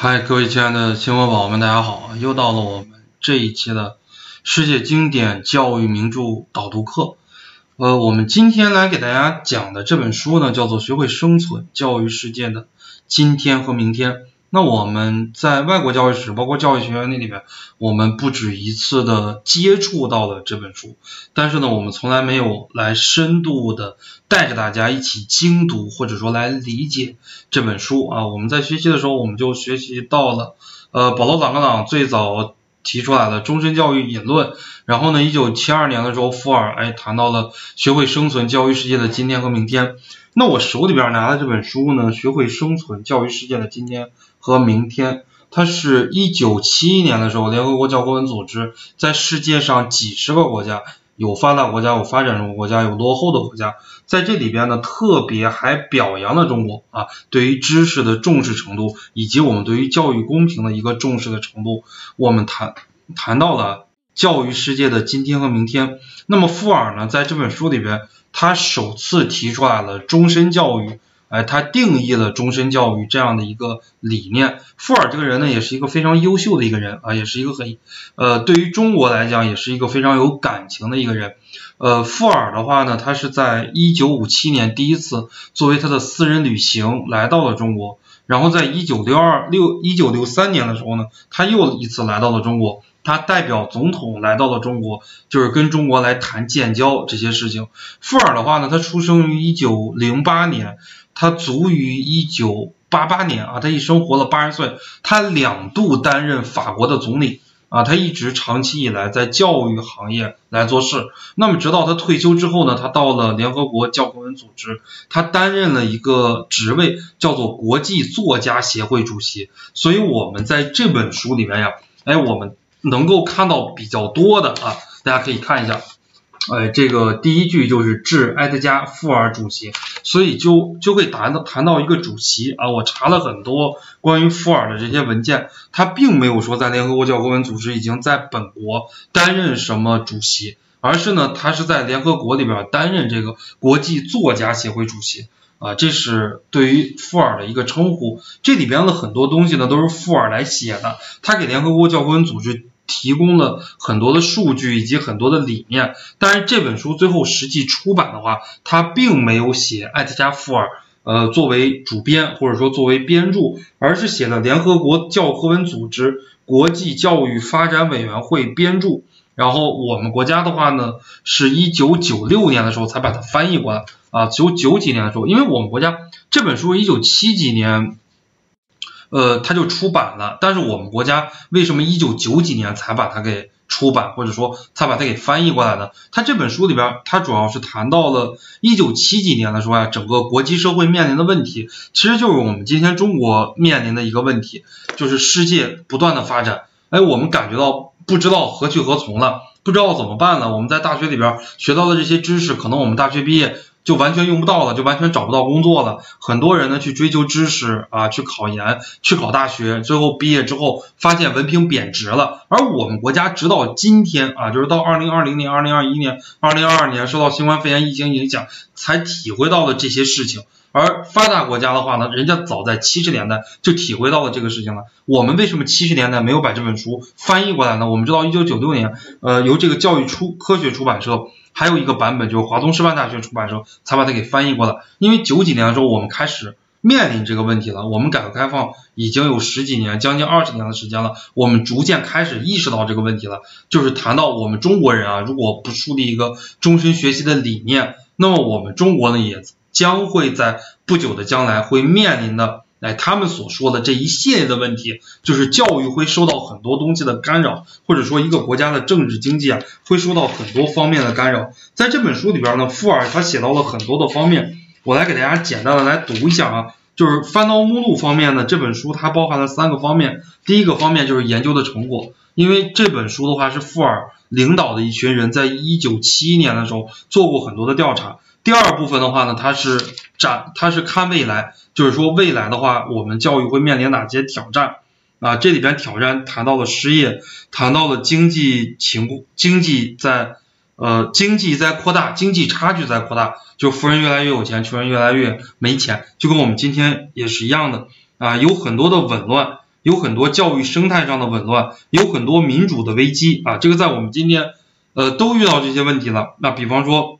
嗨，各位亲爱的新闻宝宝们，大家好！又到了我们这一期的世界经典教育名著导读课。呃，我们今天来给大家讲的这本书呢，叫做《学会生存：教育世界的今天和明天》。那我们在外国教育史，包括教育学院那里边，我们不止一次的接触到了这本书，但是呢，我们从来没有来深度的带着大家一起精读，或者说来理解这本书啊。我们在学习的时候，我们就学习到了，呃，保罗·朗格朗最早提出来的终身教育引论，然后呢，一九七二年的时候，富尔哎谈到了学会生存：教育世界的今天和明天。那我手里边拿的这本书呢，《学会生存：教育世界的今天》。和明天，它是一九七一年的时候，联合国教科文组织在世界上几十个国家，有发达国家，有发展中国家，有落后的国家，在这里边呢，特别还表扬了中国啊，对于知识的重视程度，以及我们对于教育公平的一个重视的程度，我们谈谈到了教育世界的今天和明天。那么富尔呢，在这本书里边，他首次提出来了终身教育。哎，他定义了终身教育这样的一个理念。富尔这个人呢，也是一个非常优秀的一个人啊，也是一个很呃，对于中国来讲，也是一个非常有感情的一个人。呃，富尔的话呢，他是在一九五七年第一次作为他的私人旅行来到了中国，然后在一九六二六一九六三年的时候呢，他又一次来到了中国。他代表总统来到了中国，就是跟中国来谈建交这些事情。富尔的话呢，他出生于一九零八年，他卒于一九八八年啊，他一生活了八十岁。他两度担任法国的总理啊，他一直长期以来在教育行业来做事。那么直到他退休之后呢，他到了联合国教科文组织，他担任了一个职位，叫做国际作家协会主席。所以，我们在这本书里面呀，哎，我们。能够看到比较多的啊，大家可以看一下，哎，这个第一句就是致埃德加·富尔主席，所以就就会谈到谈到一个主席啊。我查了很多关于富尔的这些文件，他并没有说在联合国教科文组织已经在本国担任什么主席，而是呢，他是在联合国里边担任这个国际作家协会主席。啊，这是对于富尔的一个称呼。这里边的很多东西呢，都是富尔来写的。他给联合国教科文组织提供了很多的数据以及很多的理念。但是这本书最后实际出版的话，他并没有写艾特加·富尔，呃，作为主编或者说作为编著，而是写了联合国教科文组织国际教育发展委员会编著。然后我们国家的话呢，是一九九六年的时候才把它翻译过来啊，九九几年的时候，因为我们国家这本书一九七几年，呃，它就出版了，但是我们国家为什么一九九几年才把它给出版，或者说才把它给翻译过来呢？它这本书里边，它主要是谈到了一九七几年的时候呀，整个国际社会面临的问题，其实就是我们今天中国面临的一个问题，就是世界不断的发展，哎，我们感觉到。不知道何去何从了，不知道怎么办了。我们在大学里边学到的这些知识，可能我们大学毕业就完全用不到了，就完全找不到工作了。很多人呢去追求知识啊，去考研，去考大学，最后毕业之后发现文凭贬值了。而我们国家直到今天啊，就是到二零二零年、二零二一年、二零二二年受到新冠肺炎疫情影响，才体会到了这些事情。而发达国家的话呢，人家早在七十年代就体会到了这个事情了。我们为什么七十年代没有把这本书翻译过来呢？我们知道，一九九六年，呃，由这个教育出科学出版社，还有一个版本就是华东师范大学出版社才把它给翻译过来。因为九几年的时候，我们开始面临这个问题了。我们改革开放已经有十几年，将近二十年的时间了，我们逐渐开始意识到这个问题了。就是谈到我们中国人啊，如果不树立一个终身学习的理念，那么我们中国呢也。将会在不久的将来会面临的，哎，他们所说的这一系列的问题，就是教育会受到很多东西的干扰，或者说一个国家的政治经济啊，会受到很多方面的干扰。在这本书里边呢，富尔他写到了很多的方面，我来给大家简单的来读一下啊，就是翻到目录方面呢，这本书它包含了三个方面，第一个方面就是研究的成果，因为这本书的话是富尔领导的一群人在一九七一年的时候做过很多的调查。第二部分的话呢，它是展，它是看未来，就是说未来的话，我们教育会面临哪些挑战啊？这里边挑战谈到了失业，谈到了经济情，经济在呃经济在扩大，经济差距在扩大，就富人越来越有钱，穷人越来越没钱，就跟我们今天也是一样的啊，有很多的紊乱。有很多教育生态上的紊乱，有很多民主的危机啊，这个在我们今天呃都遇到这些问题了。那比方说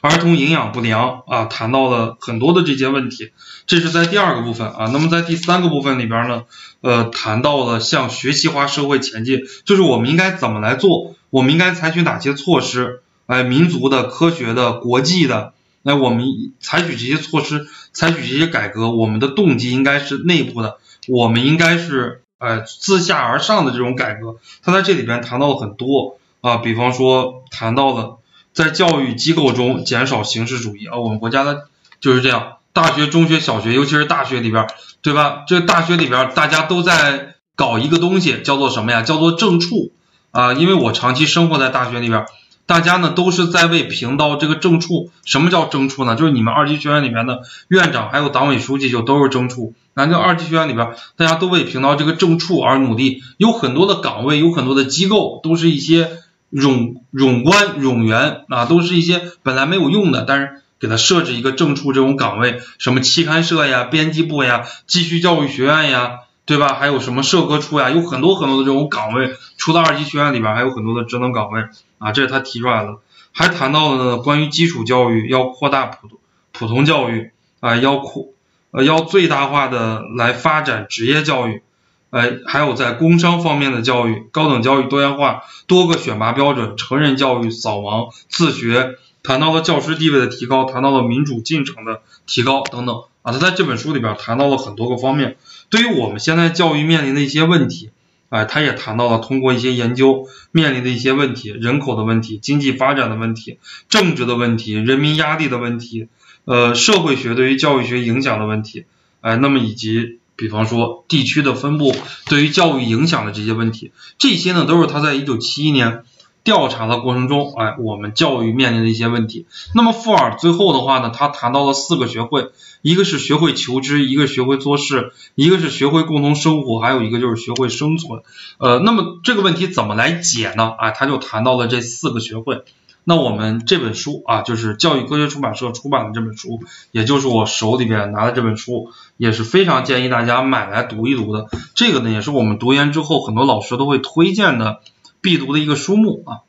儿童营养不良啊，谈到了很多的这些问题，这是在第二个部分啊。那么在第三个部分里边呢，呃，谈到了向学习化社会前进，就是我们应该怎么来做，我们应该采取哪些措施，哎，民族的、科学的、国际的。那我们采取这些措施，采取这些改革，我们的动机应该是内部的，我们应该是呃自下而上的这种改革。他在这里边谈到了很多啊，比方说谈到了在教育机构中减少形式主义啊，我们国家的就是这样，大学、中学、小学，尤其是大学里边，对吧？这大学里边大家都在搞一个东西，叫做什么呀？叫做正处啊，因为我长期生活在大学里边。大家呢都是在为评到这个正处，什么叫正处呢？就是你们二级学院里面的院长还有党委书记就都是正处。那这二级学院里边，大家都为评到这个正处而努力，有很多的岗位，有很多的机构，都是一些冗冗官冗员啊，都是一些本来没有用的，但是给他设置一个正处这种岗位，什么期刊社呀、编辑部呀、继续教育学院呀。对吧？还有什么社科处呀？有很多很多的这种岗位，除了二级学院里边，还有很多的职能岗位啊。这是他提出来的。还谈到了，关于基础教育要扩大普通普通教育啊，要扩呃要最大化的来发展职业教育，呃，还有在工商方面的教育、高等教育多元化、多个选拔标准、成人教育、扫盲、自学，谈到了教师地位的提高，谈到了民主进程的提高等等啊。他在这本书里边谈到了很多个方面。对于我们现在教育面临的一些问题，哎，他也谈到了通过一些研究面临的一些问题，人口的问题、经济发展的问题、政治的问题、人民压力的问题，呃，社会学对于教育学影响的问题，哎，那么以及比方说地区的分布对于教育影响的这些问题，这些呢都是他在一九七一年。调查的过程中，哎，我们教育面临的一些问题。那么富尔最后的话呢，他谈到了四个学会，一个是学会求知，一个学会做事，一个是学会共同生活，还有一个就是学会生存。呃，那么这个问题怎么来解呢？啊，他就谈到了这四个学会。那我们这本书啊，就是教育科学出版社出版的这本书，也就是我手里边拿的这本书，也是非常建议大家买来读一读的。这个呢，也是我们读研之后很多老师都会推荐的。必读的一个书目啊，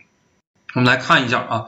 我们来看一下啊，